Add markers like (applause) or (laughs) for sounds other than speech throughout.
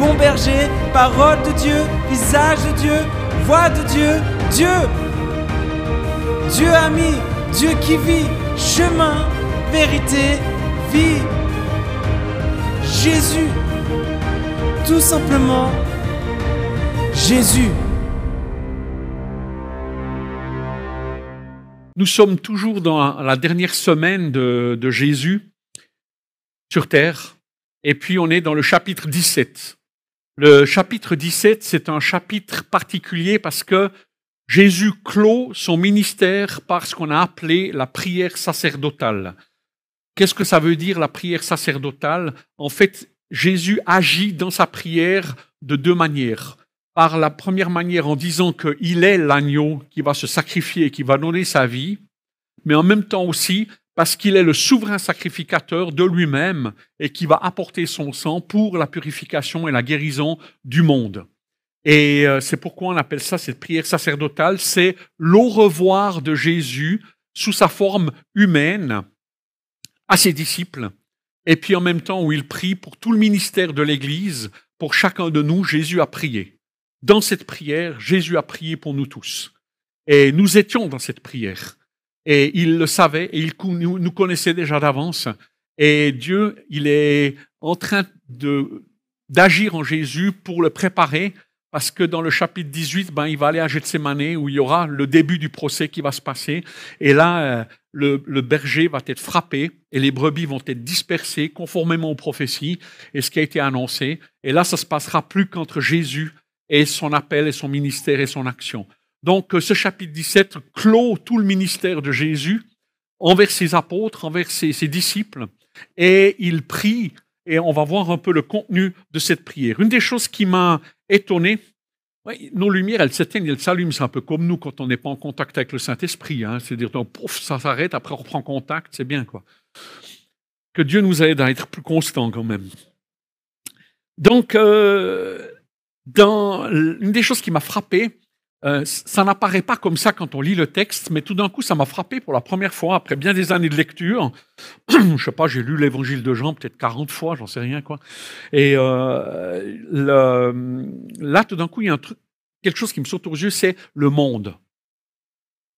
bon berger, parole de Dieu, visage de Dieu, voix de Dieu, Dieu. Dieu ami, Dieu qui vit, chemin, vérité, vie. Jésus, tout simplement Jésus. Nous sommes toujours dans la dernière semaine de, de Jésus sur terre, et puis on est dans le chapitre 17. Le chapitre 17, c'est un chapitre particulier parce que Jésus clôt son ministère par ce qu'on a appelé la prière sacerdotale. Qu'est-ce que ça veut dire la prière sacerdotale? En fait, Jésus agit dans sa prière de deux manières. Par la première manière en disant qu'il est l'agneau qui va se sacrifier, qui va donner sa vie, mais en même temps aussi parce qu'il est le souverain sacrificateur de lui-même et qui va apporter son sang pour la purification et la guérison du monde. Et euh, c'est pourquoi on appelle ça cette prière sacerdotale, c'est l'au revoir de Jésus sous sa forme humaine à ses disciples, et puis en même temps où il prie pour tout le ministère de l'Église, pour chacun de nous, Jésus a prié. Dans cette prière, Jésus a prié pour nous tous. Et nous étions dans cette prière. Et il le savait et il nous connaissait déjà d'avance. Et Dieu, il est en train d'agir en Jésus pour le préparer parce que dans le chapitre 18, ben, il va aller à Gethsemane où il y aura le début du procès qui va se passer. Et là, euh, le, le, berger va être frappé et les brebis vont être dispersées conformément aux prophéties et ce qui a été annoncé. Et là, ça se passera plus qu'entre Jésus et son appel et son ministère et son action. Donc, ce chapitre 17 clôt tout le ministère de Jésus envers ses apôtres, envers ses, disciples. Et il prie et on va voir un peu le contenu de cette prière. Une des choses qui m'a étonné, nos lumières, elles s'éteignent, elles s'allument. C'est un peu comme nous quand on n'est pas en contact avec le Saint-Esprit. Hein. C'est-à-dire, pouf, ça s'arrête, après on reprend contact, c'est bien. quoi. Que Dieu nous aide à être plus constants quand même. Donc, euh, dans, une des choses qui m'a frappé, euh, ça n'apparaît pas comme ça quand on lit le texte, mais tout d'un coup, ça m'a frappé pour la première fois après bien des années de lecture. (clears throat) je sais pas, j'ai lu l'Évangile de Jean peut-être 40 fois, j'en sais rien quoi. Et euh, là, tout d'un coup, il y a quelque chose qui me saute aux yeux, c'est le monde.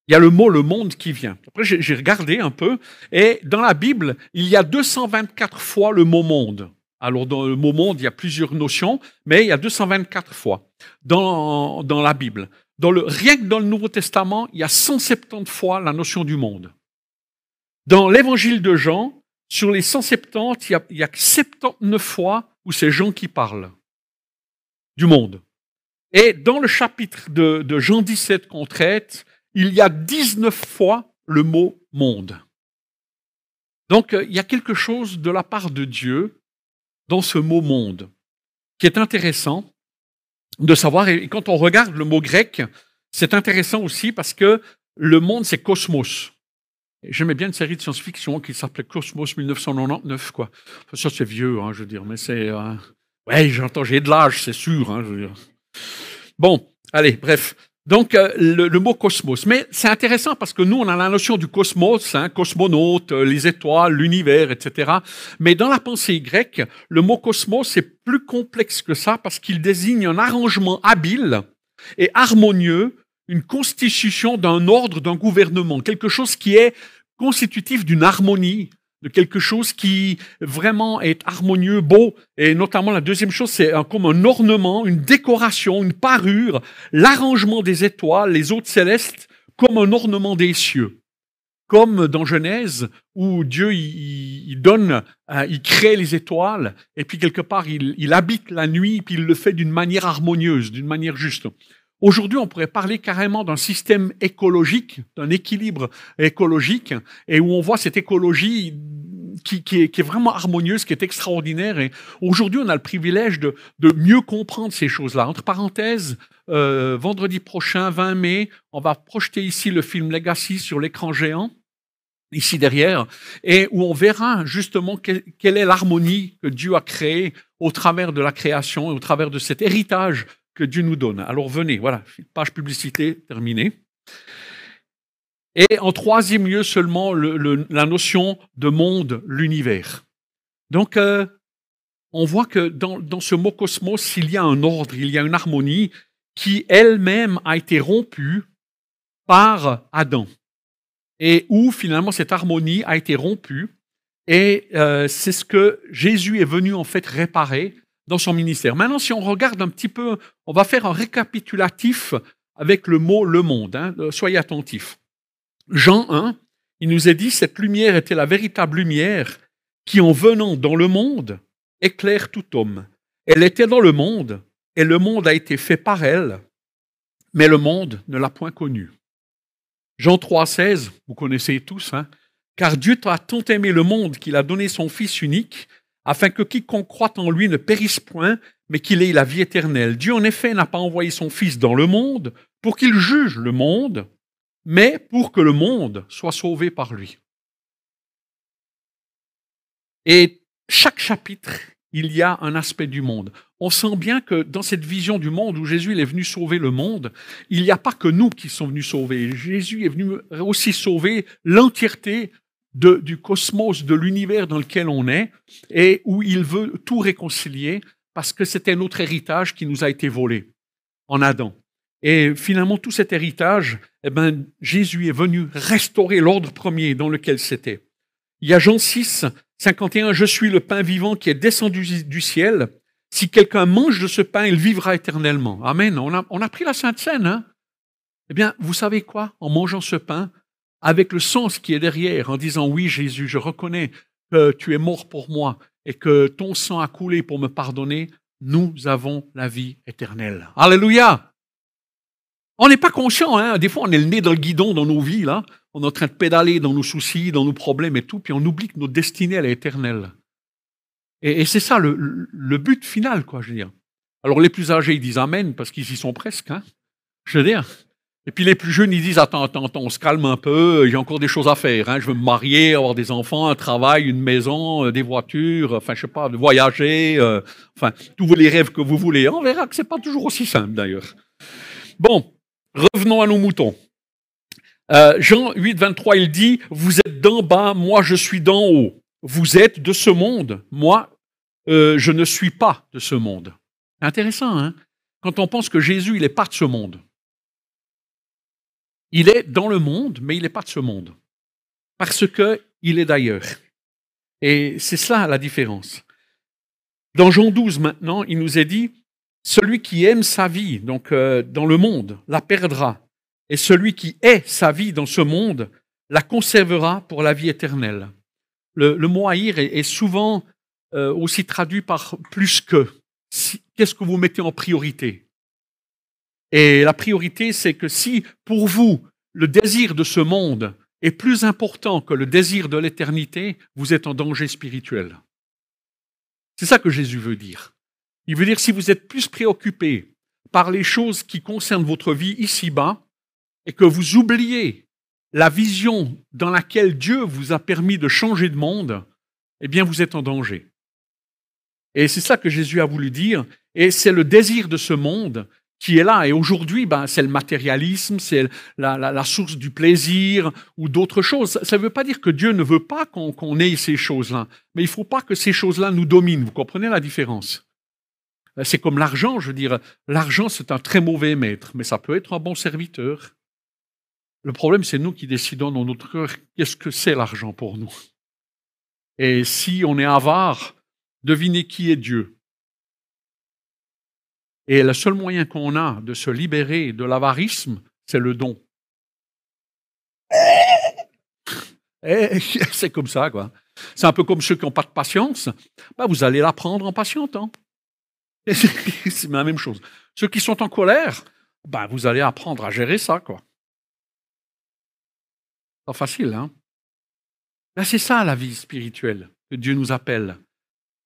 Il y a le mot le monde qui vient. Après, j'ai regardé un peu, et dans la Bible, il y a 224 fois le mot monde. Alors, dans le mot monde, il y a plusieurs notions, mais il y a 224 fois dans la Bible. Dans le, rien que dans le Nouveau Testament, il y a 170 fois la notion du monde. Dans l'évangile de Jean, sur les 170, il y a, il y a 79 fois où c'est Jean qui parle du monde. Et dans le chapitre de, de Jean 17 qu'on traite, il y a 19 fois le mot monde. Donc il y a quelque chose de la part de Dieu dans ce mot monde qui est intéressant de savoir, et quand on regarde le mot grec, c'est intéressant aussi parce que le monde, c'est cosmos. J'aimais bien une série de science-fiction qui s'appelait Cosmos 1999, quoi. ça, c'est vieux, hein, je veux dire, mais c'est... Euh... Ouais, j'entends, j'ai de l'âge, c'est sûr, hein, je veux dire. Bon, allez, bref. Donc, euh, le, le, mot cosmos. Mais c'est intéressant parce que nous, on a la notion du cosmos, hein, cosmonaute, euh, les étoiles, l'univers, etc. Mais dans la pensée grecque, le mot cosmos, c'est plus complexe que ça parce qu'il désigne un arrangement habile et harmonieux, une constitution d'un ordre, d'un gouvernement, quelque chose qui est constitutif d'une harmonie, de quelque chose qui vraiment est harmonieux, beau. Et notamment la deuxième chose, c'est comme un ornement, une décoration, une parure, l'arrangement des étoiles, les hôtes célestes, comme un ornement des cieux. Comme dans Genèse, où Dieu il, donne, euh, il crée les étoiles, et puis quelque part il, il habite la nuit, puis il le fait d'une manière harmonieuse, d'une manière juste. Aujourd'hui, on pourrait parler carrément d'un système écologique, d'un équilibre écologique, et où on voit cette écologie qui, est, vraiment harmonieuse, qui est extraordinaire. Et aujourd'hui, on a le privilège de, de mieux comprendre ces choses-là. Entre parenthèses, euh, vendredi prochain, 20 mai, on va projeter ici le film Legacy sur l'écran géant ici derrière, et où on verra justement quelle, est l'harmonie que Dieu a créée au travers de la création et au travers de cet héritage que Dieu nous donne. Alors venez, voilà, page publicité terminée. Et en troisième lieu seulement, la notion de monde, l'univers. Donc, euh, on voit que dans, ce mot cosmos, il y a un ordre, il y a une harmonie qui elle-même a été rompue par Adam et où finalement cette harmonie a été rompue. Et euh, c'est ce que Jésus est venu en fait réparer dans son ministère. Maintenant, si on regarde un petit peu, on va faire un récapitulatif avec le mot le monde. Hein, euh, soyez attentifs. Jean 1, il nous est dit, cette lumière était la véritable lumière qui, en venant dans le monde, éclaire tout homme. Elle était dans le monde, et le monde a été fait par elle, mais le monde ne l'a point connue. Jean 3,16, vous connaissez tous, hein? car Dieu a tant aimé le monde qu'il a donné son Fils unique, afin que quiconque croit en lui ne périsse point, mais qu'il ait la vie éternelle. Dieu, en effet, n'a pas envoyé son Fils dans le monde pour qu'il juge le monde, mais pour que le monde soit sauvé par lui. Et chaque chapitre, il y a un aspect du monde on sent bien que dans cette vision du monde où Jésus est venu sauver le monde, il n'y a pas que nous qui sommes venus sauver. Jésus est venu aussi sauver l'entièreté du cosmos, de l'univers dans lequel on est, et où il veut tout réconcilier, parce que c'était notre héritage qui nous a été volé en Adam. Et finalement, tout cet héritage, eh ben, Jésus est venu restaurer l'ordre premier dans lequel c'était. Il y a Jean 6, 51, Je suis le pain vivant qui est descendu du ciel. Si quelqu'un mange de ce pain, il vivra éternellement. Amen. On a, on a pris la Sainte Seine. Hein? eh bien, vous savez quoi? En mangeant ce pain, avec le sens qui est derrière, en disant oui Jésus, je reconnais que tu es mort pour moi et que ton sang a coulé pour me pardonner, nous avons la vie éternelle. Alléluia. On n'est pas conscient, hein? des fois on est le nez dans le guidon dans nos vies, là. on est en train de pédaler dans nos soucis, dans nos problèmes et tout, puis on oublie que notre destinée elle est éternelle. Et, c'est ça le, but final, quoi, je veux dire. Alors les plus âgés, ils disent Amen, parce qu'ils y sont presque, hein, je veux dire. Et puis les plus jeunes, ils disent Attends, attends, attends, on se calme un peu, j'ai encore des choses à faire. Hein. Je veux me marier, avoir des enfants, un travail, une maison, euh, des voitures, enfin, je sais pas, voyager, euh, enfin, tous les rêves que vous voulez. On verra que c'est pas toujours aussi simple, d'ailleurs. Bon, revenons à nos moutons. Euh, Jean 8, 23, il dit Vous êtes d'en bas, moi je suis d'en haut. Vous êtes de ce monde, moi euh, je ne suis pas de ce monde. Intéressant, hein Quand on pense que Jésus, il n'est pas de ce monde. Il est dans le monde, mais il n'est pas de ce monde. Parce qu'il est d'ailleurs. Et c'est cela la différence. Dans Jean 12 maintenant, il nous est dit, celui qui aime sa vie, donc euh, dans le monde, la perdra. Et celui qui est sa vie dans ce monde, la conservera pour la vie éternelle. Le, mot haïr est souvent euh, aussi traduit par plus que. Qu'est-ce que vous mettez en priorité? Et la priorité, c'est que si pour vous, le désir de ce monde est plus important que le désir de l'éternité, vous êtes en danger spirituel. C'est ça que Jésus veut dire. Il veut dire si vous êtes plus préoccupé par les choses qui concernent votre vie ici-bas et que vous oubliez la vision dans laquelle Dieu vous a permis de changer de monde, eh bien vous êtes en danger. Et c'est ça que Jésus a voulu dire. Et c'est le désir de ce monde qui est là. Et aujourd'hui, ben, c'est le matérialisme, c'est la, source du plaisir ou d'autres choses. Ça ne veut pas dire que Dieu ne veut pas qu'on ait ces choses-là. Mais il ne faut pas que ces choses-là nous dominent. Vous comprenez la différence? C'est comme l'argent, je veux dire. L'argent, c'est un très mauvais maître, mais ça peut être un bon serviteur. Le problème, c'est nous qui décidons dans notre cœur qu'est-ce que c'est l'argent pour nous. Et si on est avare, Devinez qui est Dieu. Et le seul moyen qu'on a de se libérer de l'avarisme, c'est le don. (laughs) Eh, (laughs) c'est comme ça, quoi. C'est un peu comme ceux qui n'ont pas de patience. Bah, vous allez l'apprendre en patientant. (laughs) C'est la même chose. Ceux qui sont en colère, bah, vous allez apprendre à gérer ça, quoi. Pas facile, hein? c'est ça la vie spirituelle. que Dieu nous appelle.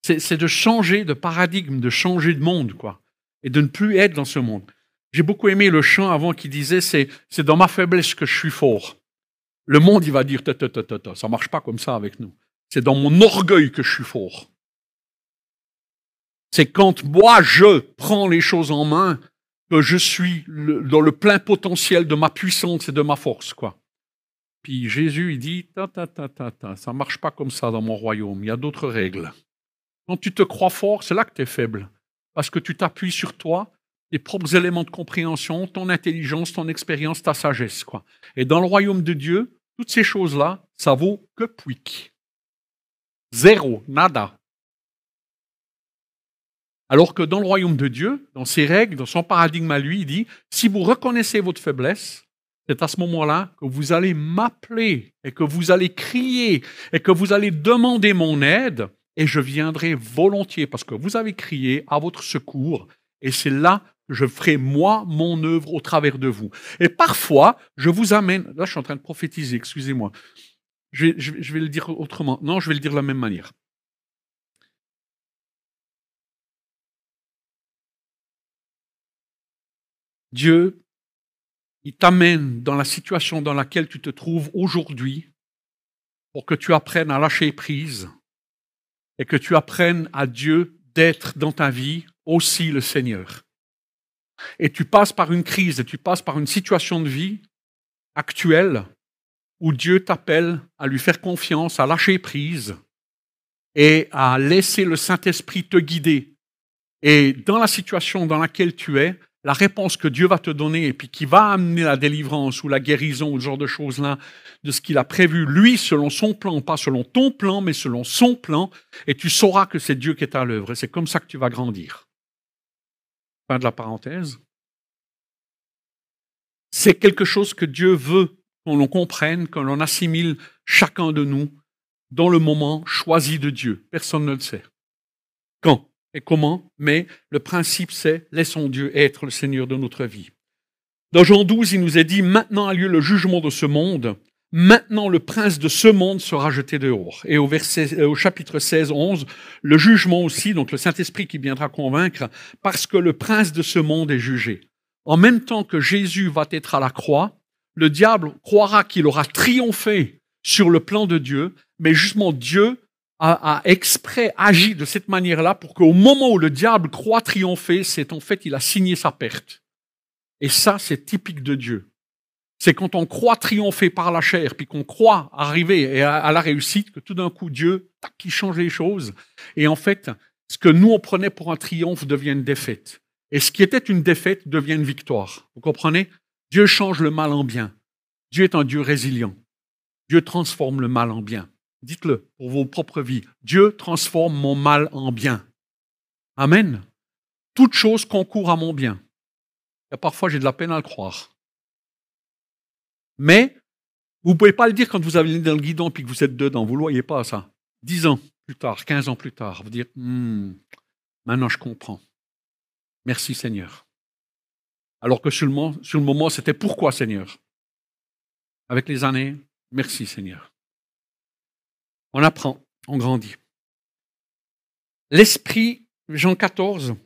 C'est de changer de paradigme, de changer de monde, quoi. Et de ne plus être dans ce monde. J'ai beaucoup aimé le chant avant qui disait c'est dans ma faiblesse que je suis fort. Le monde, il va dire ta, ta, ta, ta, ça marche pas comme ça avec nous. C'est dans mon orgueil que je suis fort. C'est quand moi je prends les choses en main que je suis dans le plein potentiel de ma puissance et de ma force, quoi. Puis Jésus, il dit, ta, ta, ta, ta, ta, ça marche pas comme ça dans mon royaume, il y a d'autres règles. Quand tu te crois fort, c'est là que tu es faible, parce que tu t'appuies sur toi, tes propres éléments de compréhension, ton intelligence, ton expérience, ta sagesse, quoi. Et dans le royaume de Dieu, toutes ces choses-là, ça vaut que pouic. Zéro, nada. Alors que dans le royaume de Dieu, dans ses règles, dans son paradigme à lui, il dit, si vous reconnaissez votre faiblesse, c'est à ce moment-là que vous allez m'appeler et que vous allez crier et que vous allez demander mon aide et je viendrai volontiers parce que vous avez crié à votre secours et c'est là que je ferai moi mon œuvre au travers de vous. Et parfois, je vous amène, là je suis en train de prophétiser, excusez-moi, je vais le dire autrement, non, je vais le dire de la même manière. Dieu, il t'amène dans la situation dans laquelle tu te trouves aujourd'hui pour que tu apprennes à lâcher prise et que tu apprennes à Dieu d'être dans ta vie aussi le Seigneur. Et tu passes par une crise, et tu passes par une situation de vie actuelle où Dieu t'appelle à lui faire confiance, à lâcher prise et à laisser le Saint-Esprit te guider. Et dans la situation dans laquelle tu es, la réponse que Dieu va te donner et puis qui va amener la délivrance ou la guérison ou ce genre de choses-là, de ce qu'il a prévu, lui, selon son plan, pas selon ton plan, mais selon son plan, et tu sauras que c'est Dieu qui est à l'œuvre. Et c'est comme ça que tu vas grandir. Fin de la parenthèse. C'est quelque chose que Dieu veut qu'on l'on comprenne, qu'on l'on assimile chacun de nous dans le moment choisi de Dieu. Personne ne le sait. Quand et comment, mais le principe c'est laissons Dieu être le Seigneur de notre vie. Dans Jean 12, il nous est dit, maintenant a lieu le jugement de ce monde, maintenant le prince de ce monde sera jeté dehors. Et au, verset, euh, au chapitre 16, 11, le jugement aussi, donc le Saint-Esprit qui viendra convaincre, parce que le prince de ce monde est jugé. En même temps que Jésus va être à la croix, le diable croira qu'il aura triomphé sur le plan de Dieu, mais justement Dieu a, exprès agi de cette manière-là pour qu'au moment où le diable croit triompher, c'est en fait il a signé sa perte. Et ça, c'est typique de Dieu. C'est quand on croit triompher par la chair, puis qu'on croit arriver à, la réussite, que tout d'un coup Dieu, tac, il change les choses. Et en fait, ce que nous on prenait pour un triomphe devient une défaite. Et ce qui était une défaite devient une victoire. Vous comprenez? Dieu change le mal en bien. Dieu est un Dieu résilient. Dieu transforme le mal en bien. Dites-le pour vos propres vies. Dieu transforme mon mal en bien. Amen. Toute chose concourt à mon bien. Et parfois, j'ai de la peine à le croire. Mais vous ne pouvez pas le dire quand vous avez dans le guidon et que vous êtes dedans. Vous ne voyez pas ça. Dix ans plus tard, quinze ans plus tard, vous dire hmm, maintenant je comprends. Merci Seigneur. Alors que sur le moment, sur le moment c'était pourquoi Seigneur? Avec les années, merci Seigneur. On apprend, on grandit. L'esprit, Jean 14,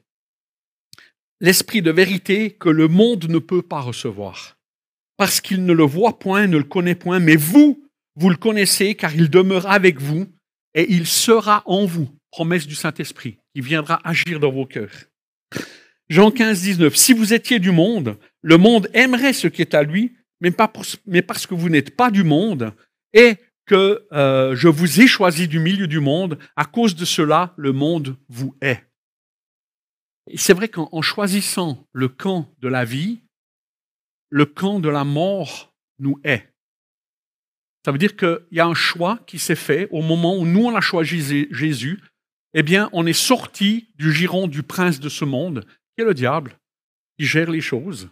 l'esprit de vérité que le monde ne peut pas recevoir, parce qu'il ne le voit point, ne le connaît point, mais vous, vous le connaissez, car il demeure avec vous et il sera en vous, promesse du Saint-Esprit, qui viendra agir dans vos cœurs. Jean 15, 19, si vous étiez du monde, le monde aimerait ce qui est à lui, mais, pas mais parce que vous n'êtes pas du monde, et que euh, je vous ai choisi du milieu du monde, à cause de cela, le monde vous est. C'est vrai qu'en choisissant le camp de la vie, le camp de la mort nous est. Ça veut dire qu'il y a un choix qui s'est fait au moment où nous, on a choisi Jésus. Eh bien, on est sorti du giron du prince de ce monde, qui est le diable, qui gère les choses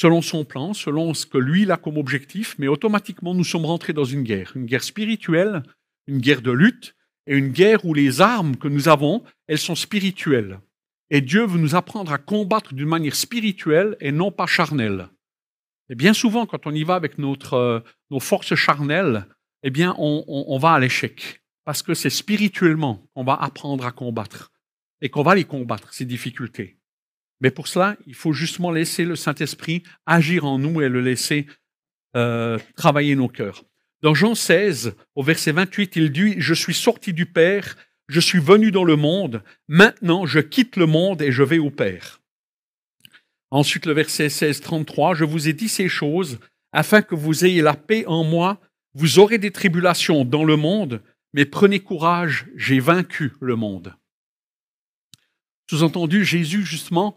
selon son plan, selon ce que lui a comme objectif, mais automatiquement nous sommes rentrés dans une guerre, une guerre spirituelle, une guerre de lutte, et une guerre où les armes que nous avons, elles sont spirituelles. Et Dieu veut nous apprendre à combattre d'une manière spirituelle et non pas charnelle. Et bien souvent, quand on y va avec notre, euh, nos forces charnelles, eh bien, on, on va à l'échec. parce que c'est spirituellement qu'on va apprendre à combattre et qu'on va les combattre, ces difficultés. Mais pour cela, il faut justement laisser le Saint-Esprit agir en nous et le laisser euh, travailler nos cœurs. Dans Jean 16, au verset 28, il dit, Je suis sorti du Père, je suis venu dans le monde, maintenant je quitte le monde et je vais au Père. Ensuite, le verset 16, 33, Je vous ai dit ces choses afin que vous ayez la paix en moi. Vous aurez des tribulations dans le monde, mais prenez courage, j'ai vaincu le monde. Sous-entendu, Jésus, justement,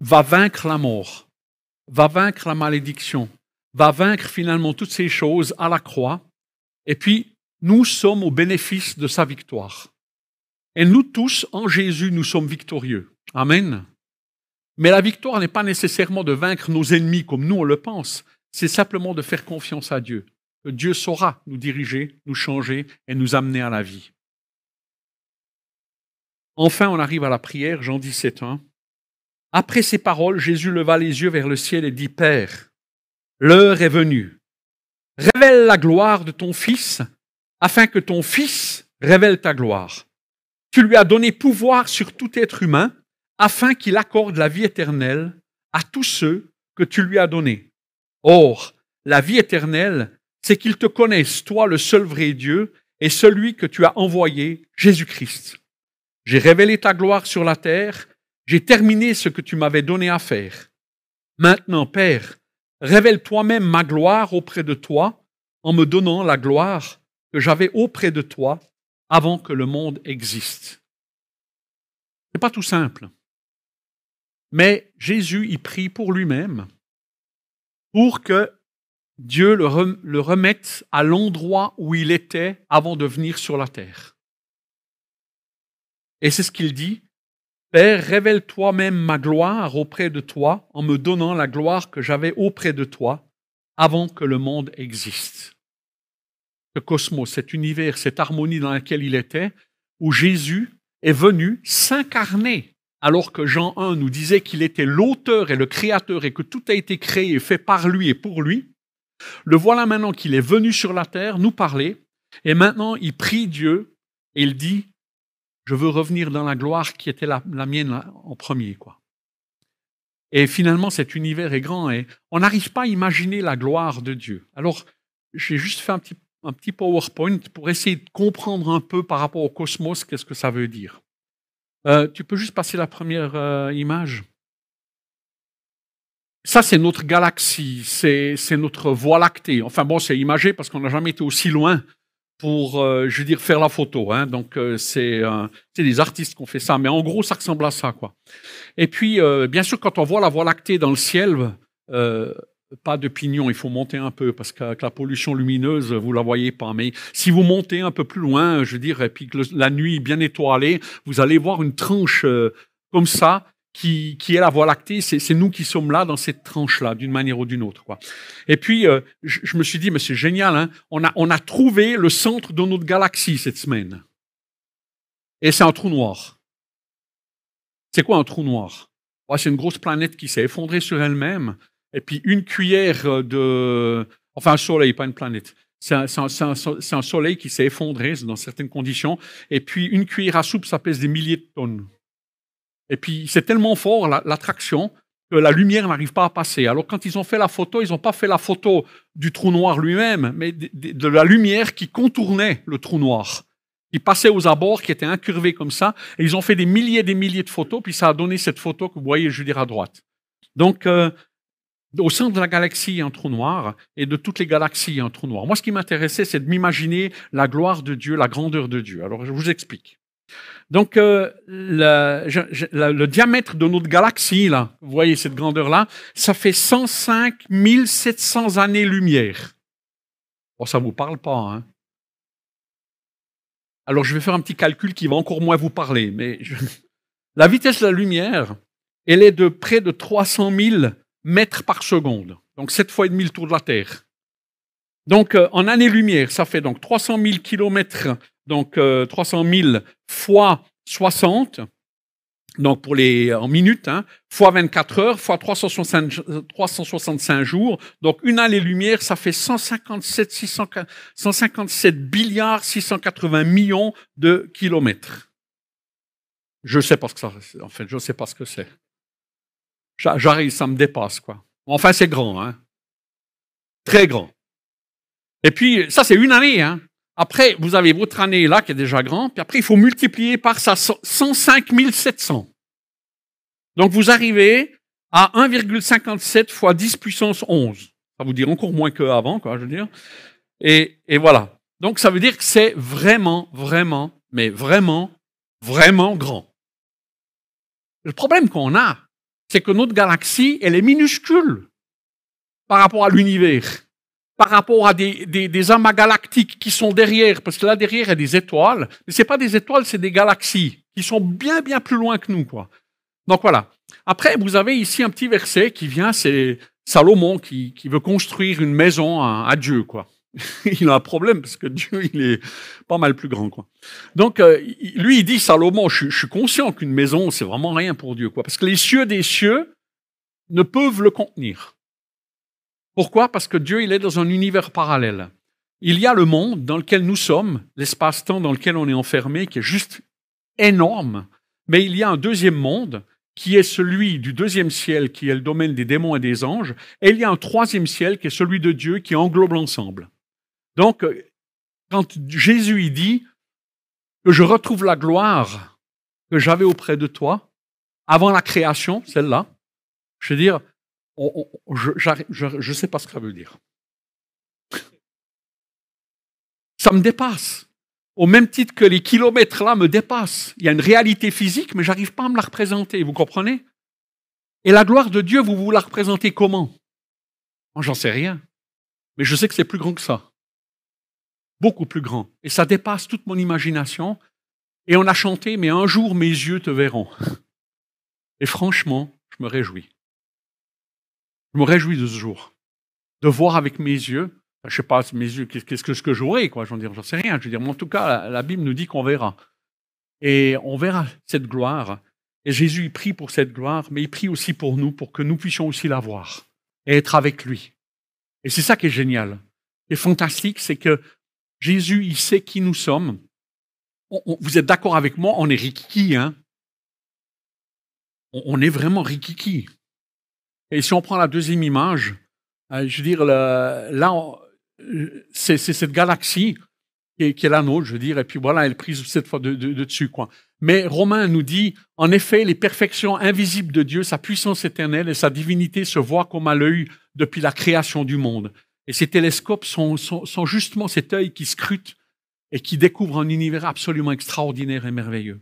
va vaincre la mort, va vaincre la malédiction, va vaincre finalement toutes ces choses à la croix, et puis nous sommes au bénéfice de sa victoire. Et nous tous, en Jésus, nous sommes victorieux. Amen. Mais la victoire n'est pas nécessairement de vaincre nos ennemis comme nous on le pense, c'est simplement de faire confiance à Dieu. Dieu saura nous diriger, nous changer et nous amener à la vie. Enfin, on arrive à la prière, Jean 17.1. Après ces paroles, Jésus leva les yeux vers le ciel et dit, Père, l'heure est venue. Révèle la gloire de ton Fils, afin que ton Fils révèle ta gloire. Tu lui as donné pouvoir sur tout être humain, afin qu'il accorde la vie éternelle à tous ceux que tu lui as donnés. Or, la vie éternelle, c'est qu'ils te connaissent, toi le seul vrai Dieu, et celui que tu as envoyé, Jésus-Christ. J'ai révélé ta gloire sur la terre, j'ai terminé ce que tu m'avais donné à faire. Maintenant, Père, révèle toi-même ma gloire auprès de toi en me donnant la gloire que j'avais auprès de toi avant que le monde existe. Ce n'est pas tout simple. Mais Jésus y prie pour lui-même, pour que Dieu le, remette à l'endroit où il était avant de venir sur la terre. Et c'est ce qu'il dit, Père, révèle toi-même ma gloire auprès de toi en me donnant la gloire que j'avais auprès de toi avant que le monde existe. Ce cosmos, cet univers, cette harmonie dans laquelle il était, où Jésus est venu s'incarner, alors que Jean 1 nous disait qu'il était l'auteur et le créateur et que tout a été créé et fait par lui et pour lui, le voilà maintenant qu'il est venu sur la terre nous parler, et maintenant il prie Dieu et il dit je veux revenir dans la gloire qui était la, mienne en premier. quoi. Et finalement, cet univers est grand et on n'arrive pas à imaginer la gloire de Dieu. Alors, j'ai juste fait un petit, un petit PowerPoint pour essayer de comprendre un peu par rapport au cosmos qu'est-ce que ça veut dire. Euh, tu peux juste passer la première euh, image ça, c'est notre galaxie, c'est notre voie lactée. Enfin bon, c'est imagé parce qu'on n'a jamais été aussi loin pour, euh, je veux dire, faire la photo. Hein. Donc, c'est des artistes qui ont fait ça. Mais en gros, ça ressemble à ça. quoi. Et puis, bien sûr, quand on voit la Voie lactée dans le ciel, pas de pignon, il faut monter un peu parce qu'avec la pollution lumineuse, vous la voyez pas. Mais si vous montez un peu plus loin, je veux dire, et puis que la nuit bien étoilée, vous allez voir une tranche comme ça qui, est la Voie lactée, c'est nous qui sommes là dans cette tranche-là, d'une manière ou d'une autre. Et puis, euh, je, me suis dit, mais c'est génial, hein on, a, on a trouvé le centre de notre galaxie cette semaine. Et c'est un trou noir. C'est quoi un trou noir? C'est une grosse planète qui s'est effondrée sur elle-même, et puis une cuillère de... Enfin, un soleil, pas une planète. C'est un, soleil qui s'est effondré dans certaines conditions, et puis une cuillère à soupe, ça pèse des milliers de tonnes. Et puis, c'est tellement fort, l'attraction, que la lumière n'arrive pas à passer. Alors, quand ils ont fait la photo, ils n'ont pas fait la photo du trou noir lui-même, mais de, la lumière qui contournait le trou noir, qui passait aux abords, qui était incurvée comme ça. Et ils ont fait des milliers et des milliers de photos, puis ça a donné cette photo que vous voyez, je veux dire, à droite. Donc, euh, au centre de la galaxie, un trou noir, et de toutes les galaxies, un trou noir. Moi, ce qui m'intéressait, c'est de m'imaginer la gloire de Dieu, la grandeur de Dieu. Alors, je vous explique. Donc, euh, le, diamètre de notre galaxie, là, vous voyez cette grandeur-là, ça fait 105 700 années-lumière. Bon, ça ne vous parle pas, hein? Alors, je vais faire un petit calcul qui va encore moins vous parler, mais (laughs) la vitesse de la lumière, elle est de près de 300 000 mètres par seconde. Donc, 7 fois et demi le tour de la Terre. Donc, euh, en années-lumière, ça fait donc 300 000 kilomètres donc 300 euh, 000 fois 60, donc pour les en minutes, hein, fois 24 heures, fois 365, 365 jours. Donc une année-lumière, ça fait 157, 600, 157 milliards 680 millions de kilomètres. Je sais pas ce que ça, en fait, je sais pas ce que c'est. J'arrive, ça me dépasse quoi. Enfin, c'est grand, hein, très grand. Et puis ça, c'est une année, hein. Après, vous avez votre année là qui est déjà grande, puis après, il faut multiplier par ça 105 700. Donc, vous arrivez à 1,57 fois 10 puissance 11. Ça vous dire encore moins qu'avant, quoi, je veux dire. Et voilà. Donc, ça veut dire que c'est vraiment, vraiment, mais vraiment, vraiment grand. Le problème qu'on a, c'est que notre galaxie, elle est minuscule par rapport à l'univers par rapport à des, amas galactiques qui sont derrière, parce que là derrière il y a des étoiles, mais c'est pas des étoiles, c'est des galaxies qui sont bien bien plus loin que nous, quoi. Donc voilà. Après, vous avez ici un petit verset qui vient, c'est Salomon qui, qui, veut construire une maison à, Dieu, quoi. (laughs) il a un problème parce que Dieu, il est pas mal plus grand, quoi. Donc euh, lui, il dit Salomon, je, suis conscient qu'une maison, c'est vraiment rien pour Dieu, quoi, parce que les cieux des cieux ne peuvent le contenir. Pourquoi? Parce que Dieu, il est dans un univers parallèle. Il y a le monde dans lequel nous sommes, l'espace-temps dans lequel on est enfermé, qui est juste énorme, mais il y a un deuxième monde qui est celui du deuxième ciel, qui est le domaine des démons et des anges, et il y a un troisième ciel qui est celui de Dieu, qui englobe l'ensemble. Donc, quand Jésus dit que je retrouve la gloire que j'avais auprès de toi, avant la création, celle-là, je veux dire, je ne sais pas ce que ça veut dire. Ça me dépasse. Au même titre que les kilomètres là me dépassent. Il y a une réalité physique, mais j'arrive pas à me la représenter. Vous comprenez? Et la gloire de Dieu, vous vous la représentez comment? Moi, j'en sais rien. Mais je sais que c'est plus grand que ça. Beaucoup plus grand. Et ça dépasse toute mon imagination. Et on a chanté, mais un jour mes yeux te verront. Et franchement, je me réjouis. Je me réjouis de ce jour, de voir avec mes yeux. Je ne sais pas, mes yeux, qu'est-ce que, ce que j'aurai, quoi. J'en sais rien. Je veux dire, mais en tout cas, la, Bible nous dit qu'on verra. Et on verra cette gloire. Et Jésus, il prie pour cette gloire, mais il prie aussi pour nous, pour que nous puissions aussi la voir et être avec lui. Et c'est ça qui est génial. Et fantastique, c'est que Jésus, il sait qui nous sommes. vous êtes d'accord avec moi, on est rikiki, hein? on est vraiment rikiki. Et si on prend la deuxième image, euh, je veux dire, là, c'est cette galaxie qui est, la nôtre, je veux dire, et puis voilà, elle est prise cette fois de, dessus, quoi. Mais Romain nous dit, en effet, les perfections invisibles de Dieu, sa puissance éternelle et sa divinité se voient comme à l'œil depuis la création du monde. Et ces télescopes sont, justement cet œil qui scrute et qui découvre un univers absolument extraordinaire et merveilleux.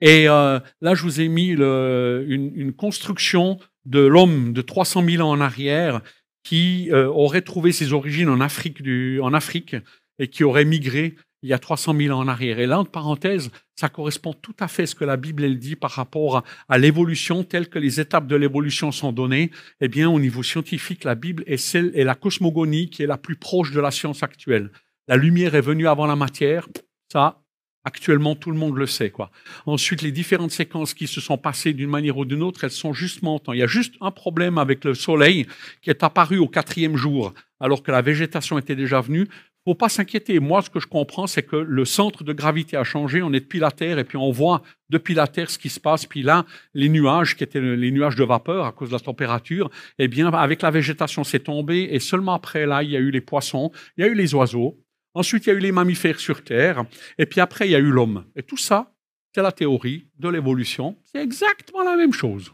Et euh, là, je vous ai mis une, construction de l'homme de 300 000 ans en arrière qui euh, aurait trouvé ses origines en Afrique, du, en Afrique et qui aurait migré il y a 300 000 ans en arrière. Et là, entre parenthèses, ça correspond tout à fait à ce que la Bible elle dit par rapport à, l'évolution, telle que les étapes de l'évolution sont données. Eh bien, au niveau scientifique, la Bible est, celle, est la cosmogonie qui est la plus proche de la science actuelle. La lumière est venue avant la matière. Ça, Actuellement, tout le monde le sait. Quoi. Ensuite, les différentes séquences qui se sont passées d'une manière ou d'une autre, elles sont justement en temps. Il y a juste un problème avec le Soleil qui est apparu au quatrième jour, alors que la végétation était déjà venue. Il ne faut pas s'inquiéter. Moi, ce que je comprends, c'est que le centre de gravité a changé. On est depuis la Terre et puis on voit depuis la Terre ce qui se passe. Puis là, les nuages, qui étaient les nuages de vapeur à cause de la température, eh bien, avec la végétation, c'est tombé. Et seulement après, là, il y a eu les poissons, il y a eu les oiseaux. Ensuite, il y a eu les mammifères sur Terre. Et puis après, il y a eu l'homme. Et tout ça, c'est la théorie de l'évolution. C'est exactement la même chose.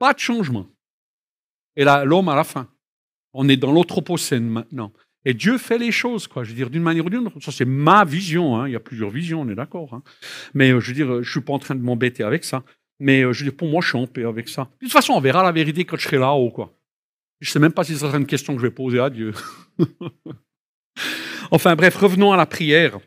Pas de changement. Et là, l'homme à la fin. On est dans l'anthropocène maintenant. Et Dieu fait les choses, quoi. Je veux dire, d'une manière ou d'une autre. Ça, c'est ma vision. Hein. Il y a plusieurs visions, on est d'accord. Hein. Mais euh, je veux dire, je suis pas en train de m'embêter avec ça. Mais euh, je veux dire, pour moi, je suis en paix avec ça. De toute façon, on verra la vérité quand je serai là-haut, quoi. Je sais même pas si ce sera une question que je vais poser à Dieu. (laughs) Enfin bref, revenons à la prière.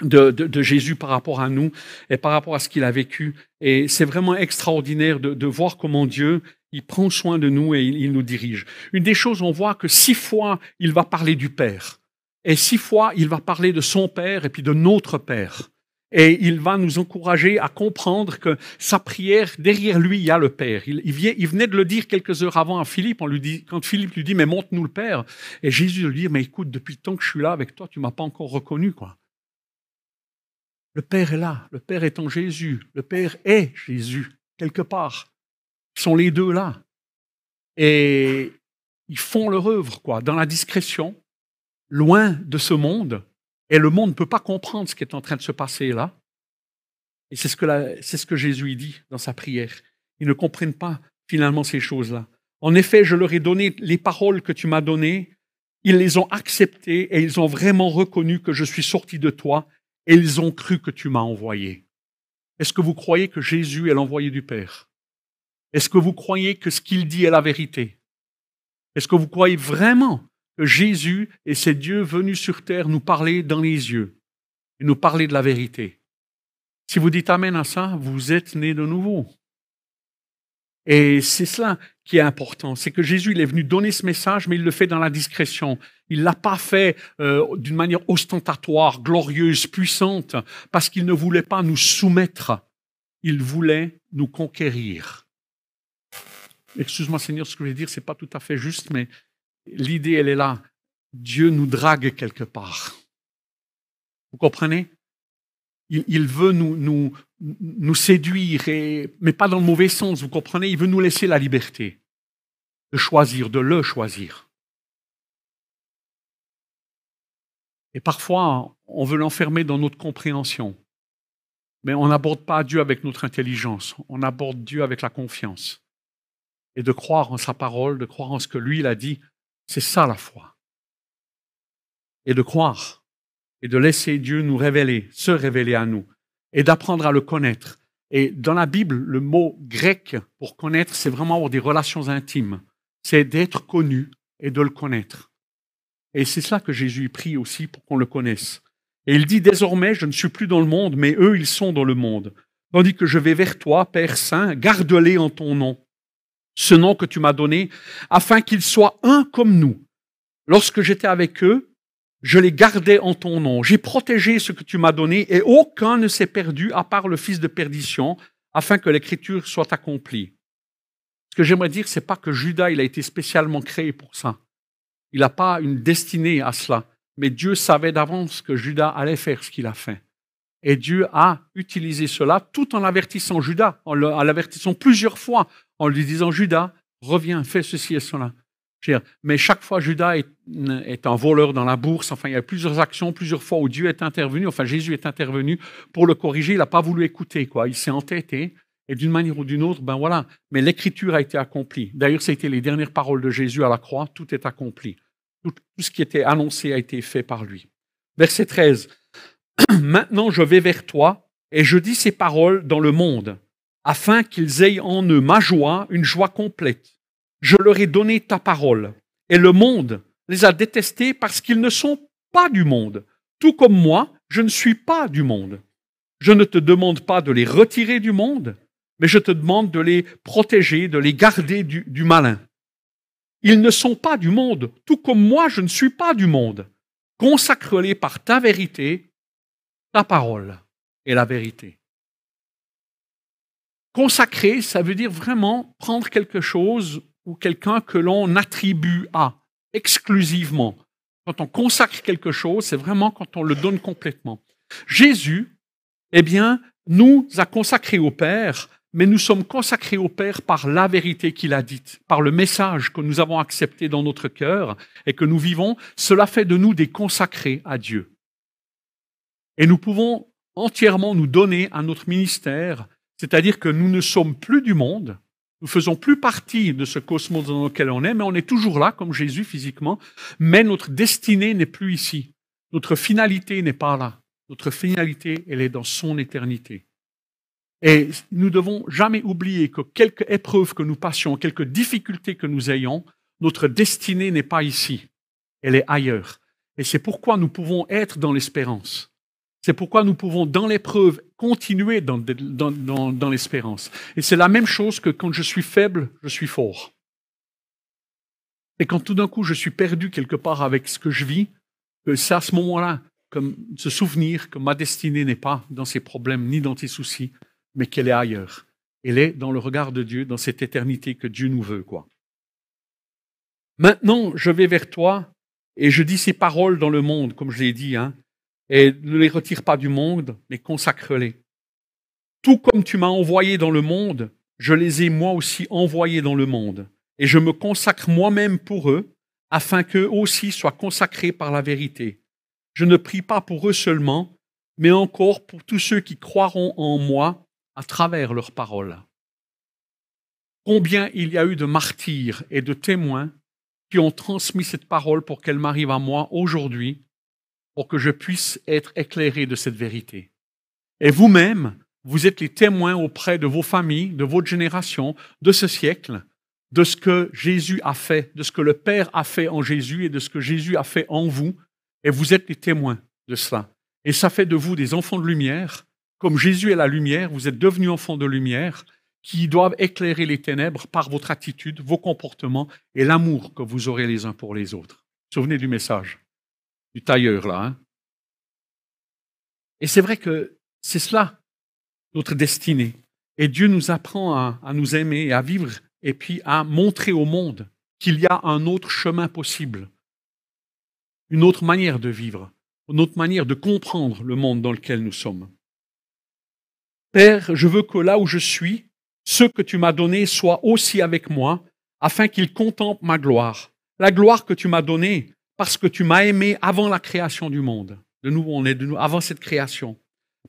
De, Jésus par rapport à nous et par rapport à ce qu'il a vécu. Et c'est vraiment extraordinaire de, voir comment Dieu, il prend soin de nous et il, nous dirige. Une des choses, on voit que six fois, il va parler du Père. Et six fois, il va parler de son Père et puis de notre Père. Et il va nous encourager à comprendre que sa prière, derrière lui, il y a le Père. Il, il, venait de le dire quelques heures avant à Philippe, on lui dit, quand Philippe lui dit, mais montre-nous le Père. Et Jésus lui dit, mais écoute, depuis le temps que je suis là avec toi, tu m'as pas encore reconnu, quoi. Le Père est là, le Père est en Jésus, le Père est Jésus, quelque part. Sont les deux là. Et ils font leur œuvre, quoi, dans la discrétion, loin de ce monde, et le monde ne peut pas comprendre ce qui est en train de se passer là. Et c'est ce que, c'est ce que Jésus dit dans sa prière. Ils ne comprennent pas finalement ces choses-là. En effet, je leur ai donné les paroles que tu m'as données, ils les ont acceptées et ils ont vraiment reconnu que je suis sorti de toi et ils ont cru que tu m'as envoyé. Est-ce que vous croyez que Jésus est l'envoyé du Père? Est-ce que vous croyez que ce qu'il dit est la vérité? Est-ce que vous croyez vraiment que Jésus et c'est Dieu venu sur terre nous parler dans les yeux et nous parler de la vérité? Si vous dites Amen à ça, vous êtes né de nouveau. Et c'est cela qui est important, c'est que Jésus il est venu donner ce message, mais il le fait dans la discrétion. Il l'a pas fait euh, d'une manière ostentatoire, glorieuse, puissante, parce qu'il ne voulait pas nous soumettre. Il voulait nous conquérir. Excuse-moi Seigneur, ce que je vais dire, c'est pas tout à fait juste, mais l'idée, elle est là. Dieu nous drague quelque part. Vous comprenez? Il, veut nous, nous, nous séduire, mais pas dans le mauvais sens, vous comprenez? Il veut nous laisser la liberté de choisir, de le choisir. Et parfois, on veut l'enfermer dans notre compréhension. Mais on n'aborde pas Dieu avec notre intelligence, on aborde Dieu avec la confiance. Et de croire en sa parole, de croire en ce que lui, il a dit, c'est ça la foi. Et de croire et de laisser Dieu nous révéler, se révéler à nous, et d'apprendre à le connaître. Et dans la Bible, le mot grec pour connaître, c'est vraiment avoir des relations intimes. C'est d'être connu et de le connaître. Et c'est cela que Jésus prie aussi pour qu'on le connaisse. Et il dit désormais, je ne suis plus dans le monde, mais eux, ils sont dans le monde. Tandis que je vais vers toi, Père Saint, garde-les en ton nom ce nom que tu m'as donné, afin qu'ils soient un comme nous. Lorsque j'étais avec eux, je les gardais en ton nom. J'ai protégé ce que tu m'as donné et aucun ne s'est perdu à part le fils de perdition, afin que l'écriture soit accomplie. Ce que j'aimerais dire, c'est pas que Judas, il a été spécialement créé pour ça. Il n'a pas une destinée à cela. Mais Dieu savait d'avance que Judas allait faire ce qu'il a fait. Et Dieu a utilisé cela tout en avertissant Judas, en l'avertissant plusieurs fois en lui disant Judas, reviens, fais ceci et cela. Mais chaque fois, Judas est, un voleur dans la bourse. Enfin, il y a plusieurs actions, plusieurs fois où Dieu est intervenu. Enfin, Jésus est intervenu pour le corriger. Il n'a pas voulu écouter, quoi. Il s'est entêté. Et d'une manière ou d'une autre, ben voilà. Mais l'écriture a été accomplie. D'ailleurs, été les dernières paroles de Jésus à la croix. Tout est accompli. Tout, tout ce qui était annoncé a été fait par lui. Verset 13. (clears throat) Maintenant, je vais vers toi et je dis ces paroles dans le monde afin qu'ils aient en eux ma joie, une joie complète. Je leur ai donné ta parole, et le monde les a détestés parce qu'ils ne sont pas du monde, tout comme moi, je ne suis pas du monde. Je ne te demande pas de les retirer du monde, mais je te demande de les protéger, de les garder du, malin. Ils ne sont pas du monde, tout comme moi, je ne suis pas du monde. Consacre-les par ta vérité, ta parole est la vérité. Consacrer, ça veut dire vraiment prendre quelque chose ou quelqu'un que l'on attribue à exclusivement. Quand on consacre quelque chose, c'est vraiment quand on le donne complètement. Jésus, eh bien, nous a consacrés au Père, mais nous sommes consacrés au Père par la vérité qu'il a dite, par le message que nous avons accepté dans notre cœur et que nous vivons. Cela fait de nous des consacrés à Dieu. Et nous pouvons entièrement nous donner à notre ministère c'est-à-dire que nous ne sommes plus du monde, nous faisons plus partie de ce cosmos dans lequel on est, mais on est toujours là, comme Jésus physiquement, mais notre destinée n'est plus ici. Notre finalité n'est pas là. Notre finalité, elle est dans son éternité. Et nous devons jamais oublier que quelques épreuves que nous passions, quelques difficultés que nous ayons, notre destinée n'est pas ici. Elle est ailleurs. Et c'est pourquoi nous pouvons être dans l'espérance. C'est pourquoi nous pouvons, dans l'épreuve, continuer dans, l'espérance. Et c'est la même chose que quand je suis faible, je suis fort. Et quand tout d'un coup je suis perdu quelque part avec ce que je vis, c'est à ce moment-là comme se souvenir que ma destinée n'est pas dans ses problèmes ni dans tes soucis, mais qu'elle est ailleurs. Elle est dans le regard de Dieu, dans cette éternité que Dieu nous veut. Maintenant, je vais vers toi et je dis ces paroles dans le monde, comme je l'ai dit, hein, et ne les retire pas du monde, mais consacre-les. Tout comme tu m'as envoyé dans le monde, je les ai moi aussi envoyés dans le monde, et je me consacre moi-même pour eux, afin qu'eux aussi soient consacrés par la vérité. Je ne prie pas pour eux seulement, mais encore pour tous ceux qui croiront en moi à travers leurs paroles. Combien il y a eu de martyrs et de témoins qui ont transmis cette parole pour qu'elle m'arrive à moi aujourd'hui, pour que je puisse être éclairé de cette vérité. Et vous-même, vous êtes les témoins auprès de vos familles, de votre génération, de ce siècle, de ce que Jésus a fait, de ce que le Père a fait en Jésus et de ce que Jésus a fait en vous. Et vous êtes les témoins de cela. Et ça fait de vous des enfants de lumière. Comme Jésus est la lumière, vous êtes devenus enfants de lumière qui doivent éclairer les ténèbres par votre attitude, vos comportements et l'amour que vous aurez les uns pour les autres. Souvenez du message du tailleur là. Hein. et c'est vrai que c'est cela, notre destinée. Et Dieu nous apprend à, nous aimer à vivre et puis à montrer au monde qu'il y a un autre chemin possible, une autre manière de vivre, une autre manière de comprendre le monde dans lequel nous sommes. Père, je veux que là où je suis, ce que tu m'as donné soit aussi avec moi, afin qu'il contemple ma gloire. La gloire que tu m'as donnée parce que tu m'as aimé avant la création du monde. De nouveau, on est de nouveau avant cette création.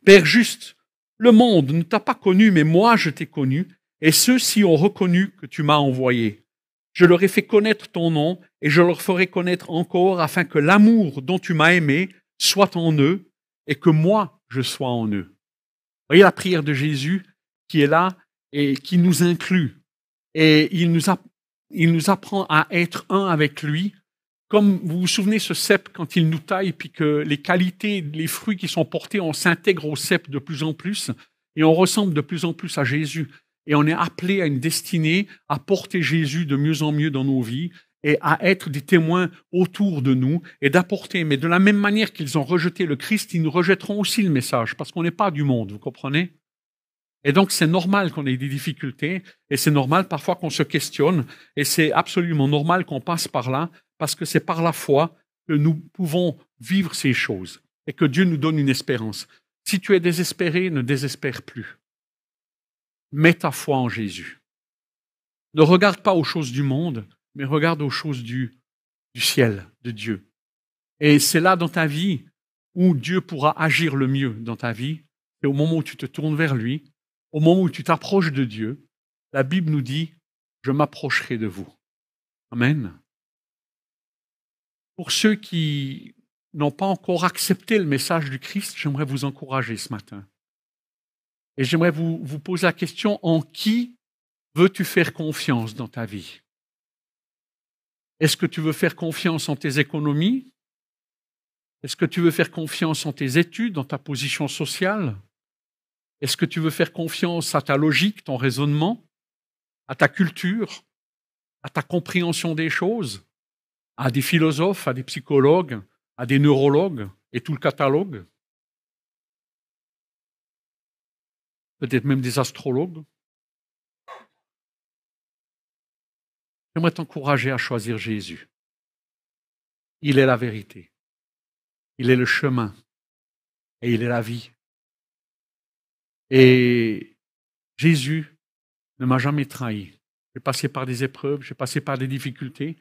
Père juste, le monde ne t'a pas connu, mais moi je t'ai connu, et ceux-ci ont reconnu que tu m'as envoyé. Je leur ai fait connaître ton nom, et je leur ferai connaître encore, afin que l'amour dont tu m'as aimé soit en eux, et que moi je sois en eux. Voyez la prière de Jésus qui est là et qui nous inclut. Et il nous, il nous apprend à être un avec lui. Comme vous vous souvenez ce cep quand il nous taille, puis que les qualités, les fruits qui sont portés, on s'intègre au cep de plus en plus et on ressemble de plus en plus à Jésus. Et on est appelé à une destinée à porter Jésus de mieux en mieux dans nos vies et à être des témoins autour de nous et d'apporter. Mais de la même manière qu'ils ont rejeté le Christ, ils nous rejetteront aussi le message parce qu'on n'est pas du monde, vous comprenez? Et donc, c'est normal qu'on ait des difficultés et c'est normal parfois qu'on se questionne et c'est absolument normal qu'on passe par là parce que c'est par la foi que nous pouvons vivre ces choses et que Dieu nous donne une espérance. Si tu es désespéré, ne désespère plus. Mets ta foi en Jésus. Ne regarde pas aux choses du monde, mais regarde aux choses du, ciel, de Dieu. Et c'est là dans ta vie où Dieu pourra agir le mieux dans ta vie. Et au moment où tu te tournes vers lui, au moment où tu t'approches de Dieu, la Bible nous dit, je m'approcherai de vous. Amen. Pour ceux qui n'ont pas encore accepté le message du Christ, j'aimerais vous encourager ce matin. Et j'aimerais vous, poser la question, en qui veux-tu faire confiance dans ta vie? Est-ce que tu veux faire confiance en tes économies? Est-ce que tu veux faire confiance en tes études, dans ta position sociale? Est-ce que tu veux faire confiance à ta logique, ton raisonnement, à ta culture, à ta compréhension des choses, à des philosophes, à des psychologues, à des neurologues et tout le catalogue Peut-être même des astrologues J'aimerais t'encourager à choisir Jésus. Il est la vérité. Il est le chemin. Et il est la vie. Et Jésus ne m'a jamais trahi. J'ai passé par des épreuves, j'ai passé par des difficultés.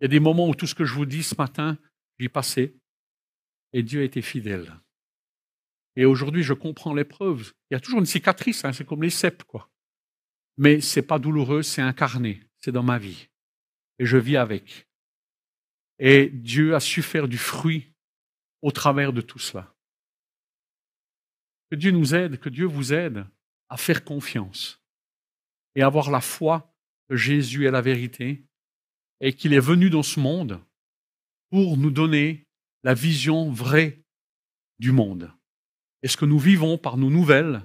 Il y a des moments où tout ce que je vous dis ce matin, j'y passé. Et Dieu a été fidèle. Et aujourd'hui, je comprends l'épreuve. Il y a toujours une cicatrice, hein, c'est comme les cèpes, quoi. Mais c'est pas douloureux, c'est incarné, c'est dans ma vie. Et je vis avec. Et Dieu a su faire du fruit au travers de tout cela. Que Dieu nous aide, que Dieu vous aide à faire confiance et avoir la foi que Jésus est la vérité et qu'il est venu dans ce monde pour nous donner la vision vraie du monde. Et ce que nous vivons par nos nouvelles,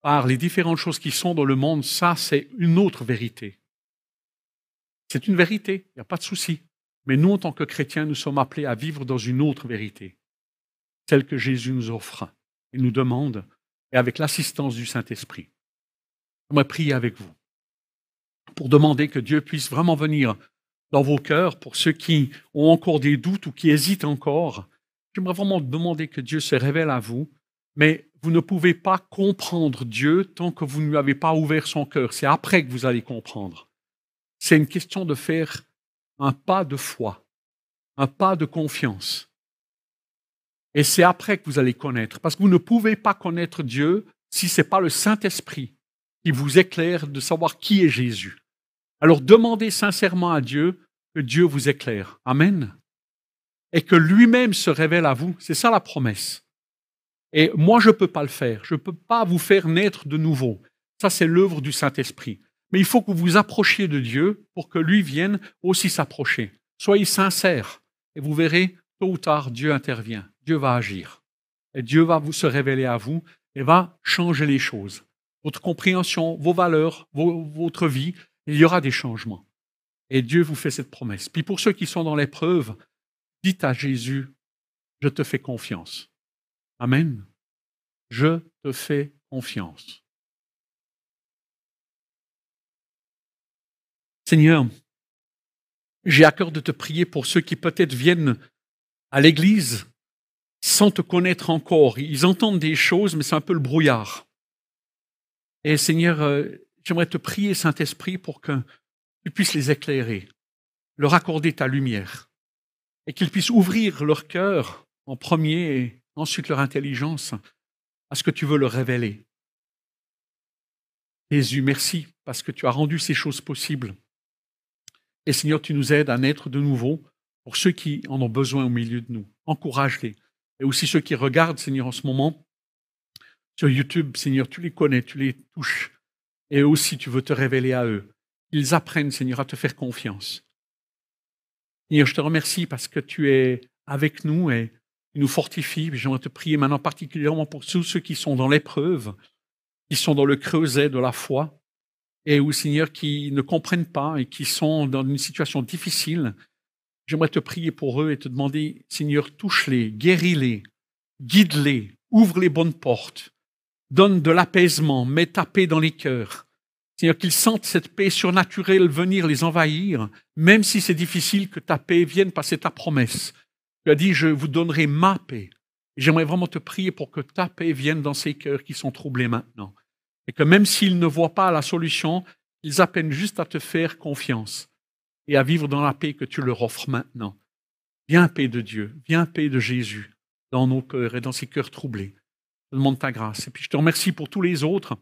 par les différentes choses qui sont dans le monde, ça, c'est une autre vérité. C'est une vérité, il n'y a pas de souci. Mais nous, en tant que chrétiens, nous sommes appelés à vivre dans une autre vérité. celle que Jésus nous offre et nous demande, et avec l'assistance du Saint-Esprit. J'aimerais prier avec vous pour demander que Dieu puisse vraiment venir dans vos cœurs, pour ceux qui ont encore des doutes ou qui hésitent encore. J'aimerais vraiment demander que Dieu se révèle à vous, mais vous ne pouvez pas comprendre Dieu tant que vous ne lui avez pas ouvert son cœur. C'est après que vous allez comprendre. C'est une question de faire un pas de foi, un pas de confiance. Et c'est après que vous allez connaître, parce que vous ne pouvez pas connaître Dieu si ce n'est pas le Saint-Esprit qui vous éclaire de savoir qui est Jésus. Alors demandez sincèrement à Dieu que Dieu vous éclaire. Amen. Et que lui-même se révèle à vous. C'est ça la promesse. Et moi, je ne peux pas le faire. Je ne peux pas vous faire naître de nouveau. Ça, c'est l'œuvre du Saint-Esprit. Mais il faut que vous vous approchiez de Dieu pour que lui vienne aussi s'approcher. Soyez sincères et vous verrez, tôt ou tard, Dieu intervient. Dieu va agir. Et Dieu va vous se révéler à vous et va changer les choses. Votre compréhension, vos valeurs, votre vie, il y aura des changements. Et Dieu vous fait cette promesse. Puis pour ceux qui sont dans l'épreuve, dites à Jésus, je te fais confiance. Amen. Je te fais confiance. Seigneur, j'ai à cœur de te prier pour ceux qui peut-être viennent à l'Église sans te connaître encore. Ils entendent des choses, mais c'est un peu le brouillard. Et Seigneur, euh, j'aimerais te prier, Saint-Esprit, pour que tu puisses les éclairer, leur accorder ta lumière, et qu'ils puissent ouvrir leur cœur en premier et ensuite leur intelligence à ce que tu veux leur révéler. Jésus, merci parce que tu as rendu ces choses possibles. Et Seigneur, tu nous aides à naître de nouveau pour ceux qui en ont besoin au milieu de nous. Encourage-les. Et aussi ceux qui regardent, Seigneur, en ce moment, sur YouTube, Seigneur, tu les connais, tu les touches. Et aussi, tu veux te révéler à eux. Ils apprennent, Seigneur, à te faire confiance. Seigneur, je te remercie parce que tu es avec nous et tu nous fortifies. J'aimerais te prier maintenant particulièrement pour tous ceux qui sont dans l'épreuve, qui sont dans le creuset de la foi, et ou Seigneur, qui ne comprennent pas et qui sont dans une situation difficile. J'aimerais te prier pour eux et te demander, Seigneur, touche-les, guéris-les, guide-les, ouvre les bonnes portes, donne de l'apaisement, mets ta paix dans les cœurs. Seigneur, qu'ils sentent cette paix surnaturelle venir les envahir, même si c'est difficile que ta paix vienne passer ta promesse. Tu as dit, je vous donnerai ma paix. J'aimerais vraiment te prier pour que ta paix vienne dans ces cœurs qui sont troublés maintenant. Et que même s'ils ne voient pas la solution, ils appellent juste à te faire confiance et à vivre dans la paix que tu leur offres maintenant. Viens, paix de Dieu, viens, paix de Jésus, dans nos cœurs et dans ces cœurs troublés. Je demande ta grâce. Et puis je te remercie pour tous les autres.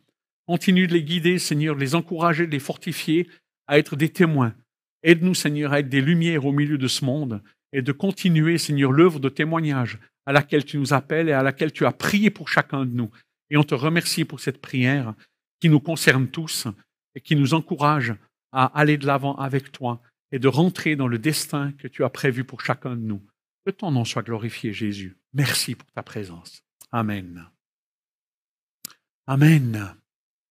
Continue de les guider, Seigneur, de les encourager, de les fortifier à être des témoins. Aide-nous, Seigneur, à être des lumières au milieu de ce monde et de continuer, Seigneur, l'œuvre de témoignage à laquelle tu nous appelles et à laquelle tu as prié pour chacun de nous. Et on te remercie pour cette prière qui nous concerne tous et qui nous encourage à aller de l'avant avec toi et de rentrer dans le destin que tu as prévu pour chacun de nous. Que ton nom soit glorifié, Jésus. Merci pour ta présence. Amen. Amen.